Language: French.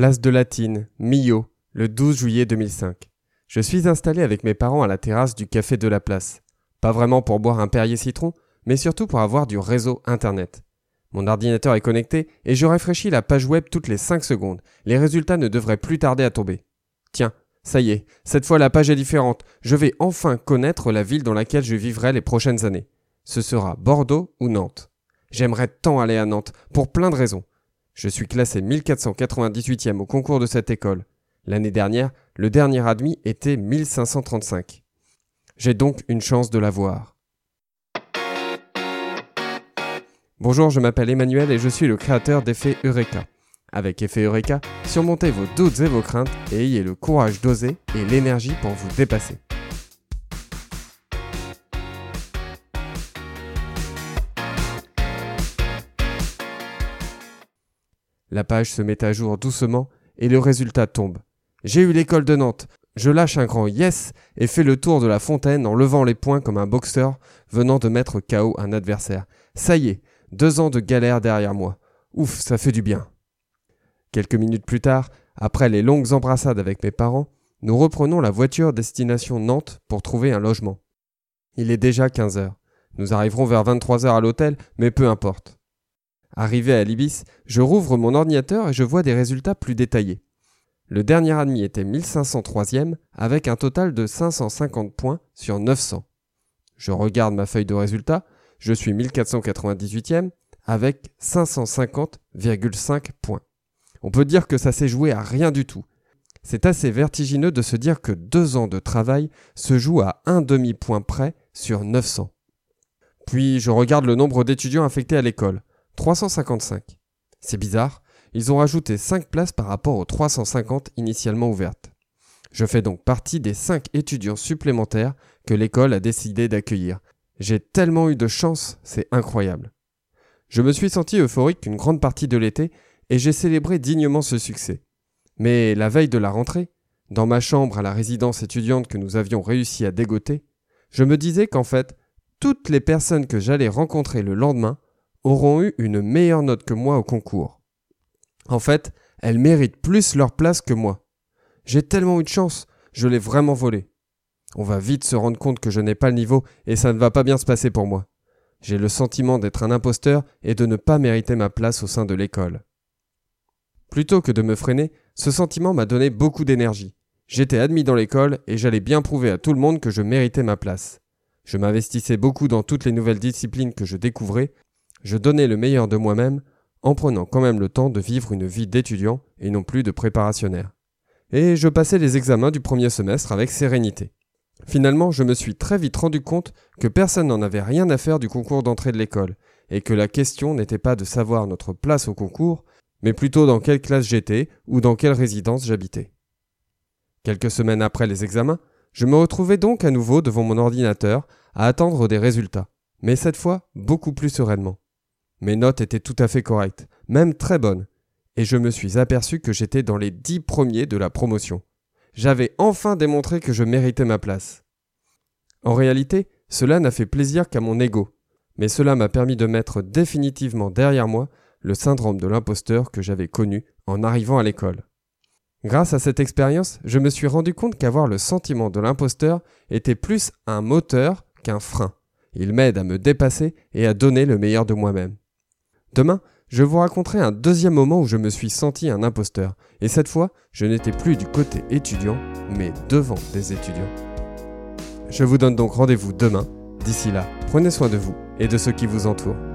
Place de Latine, Millau, le 12 juillet 2005. Je suis installé avec mes parents à la terrasse du café de la place. Pas vraiment pour boire un Perrier citron, mais surtout pour avoir du réseau Internet. Mon ordinateur est connecté et je rafraîchis la page web toutes les 5 secondes. Les résultats ne devraient plus tarder à tomber. Tiens, ça y est, cette fois la page est différente. Je vais enfin connaître la ville dans laquelle je vivrai les prochaines années. Ce sera Bordeaux ou Nantes. J'aimerais tant aller à Nantes, pour plein de raisons. Je suis classé 1498e au concours de cette école. L'année dernière, le dernier admis était 1535. J'ai donc une chance de l'avoir. Bonjour, je m'appelle Emmanuel et je suis le créateur d'Effet Eureka. Avec Effet Eureka, surmontez vos doutes et vos craintes et ayez le courage d'oser et l'énergie pour vous dépasser. La page se met à jour doucement et le résultat tombe. J'ai eu l'école de Nantes. Je lâche un grand yes et fais le tour de la fontaine en levant les poings comme un boxeur venant de mettre KO un adversaire. Ça y est, deux ans de galère derrière moi. Ouf, ça fait du bien. Quelques minutes plus tard, après les longues embrassades avec mes parents, nous reprenons la voiture destination Nantes pour trouver un logement. Il est déjà 15 heures. Nous arriverons vers 23 heures à l'hôtel, mais peu importe. Arrivé à l'Ibis, je rouvre mon ordinateur et je vois des résultats plus détaillés. Le dernier admis était 1503e avec un total de 550 points sur 900. Je regarde ma feuille de résultats, je suis 1498e avec 550,5 points. On peut dire que ça s'est joué à rien du tout. C'est assez vertigineux de se dire que deux ans de travail se jouent à un demi-point près sur 900. Puis je regarde le nombre d'étudiants affectés à l'école. 355. C'est bizarre, ils ont rajouté 5 places par rapport aux 350 initialement ouvertes. Je fais donc partie des 5 étudiants supplémentaires que l'école a décidé d'accueillir. J'ai tellement eu de chance, c'est incroyable. Je me suis senti euphorique une grande partie de l'été et j'ai célébré dignement ce succès. Mais la veille de la rentrée, dans ma chambre à la résidence étudiante que nous avions réussi à dégoter, je me disais qu'en fait, toutes les personnes que j'allais rencontrer le lendemain auront eu une meilleure note que moi au concours. En fait, elles méritent plus leur place que moi. J'ai tellement eu de chance, je l'ai vraiment volé. On va vite se rendre compte que je n'ai pas le niveau et ça ne va pas bien se passer pour moi. J'ai le sentiment d'être un imposteur et de ne pas mériter ma place au sein de l'école. Plutôt que de me freiner, ce sentiment m'a donné beaucoup d'énergie. J'étais admis dans l'école et j'allais bien prouver à tout le monde que je méritais ma place. Je m'investissais beaucoup dans toutes les nouvelles disciplines que je découvrais je donnais le meilleur de moi-même en prenant quand même le temps de vivre une vie d'étudiant et non plus de préparationnaire. Et je passais les examens du premier semestre avec sérénité. Finalement, je me suis très vite rendu compte que personne n'en avait rien à faire du concours d'entrée de l'école, et que la question n'était pas de savoir notre place au concours, mais plutôt dans quelle classe j'étais ou dans quelle résidence j'habitais. Quelques semaines après les examens, je me retrouvais donc à nouveau devant mon ordinateur à attendre des résultats, mais cette fois beaucoup plus sereinement. Mes notes étaient tout à fait correctes, même très bonnes, et je me suis aperçu que j'étais dans les dix premiers de la promotion. J'avais enfin démontré que je méritais ma place. En réalité, cela n'a fait plaisir qu'à mon ego, mais cela m'a permis de mettre définitivement derrière moi le syndrome de l'imposteur que j'avais connu en arrivant à l'école. Grâce à cette expérience, je me suis rendu compte qu'avoir le sentiment de l'imposteur était plus un moteur qu'un frein. Il m'aide à me dépasser et à donner le meilleur de moi-même. Demain, je vous raconterai un deuxième moment où je me suis senti un imposteur, et cette fois, je n'étais plus du côté étudiant, mais devant des étudiants. Je vous donne donc rendez-vous demain. D'ici là, prenez soin de vous et de ceux qui vous entourent.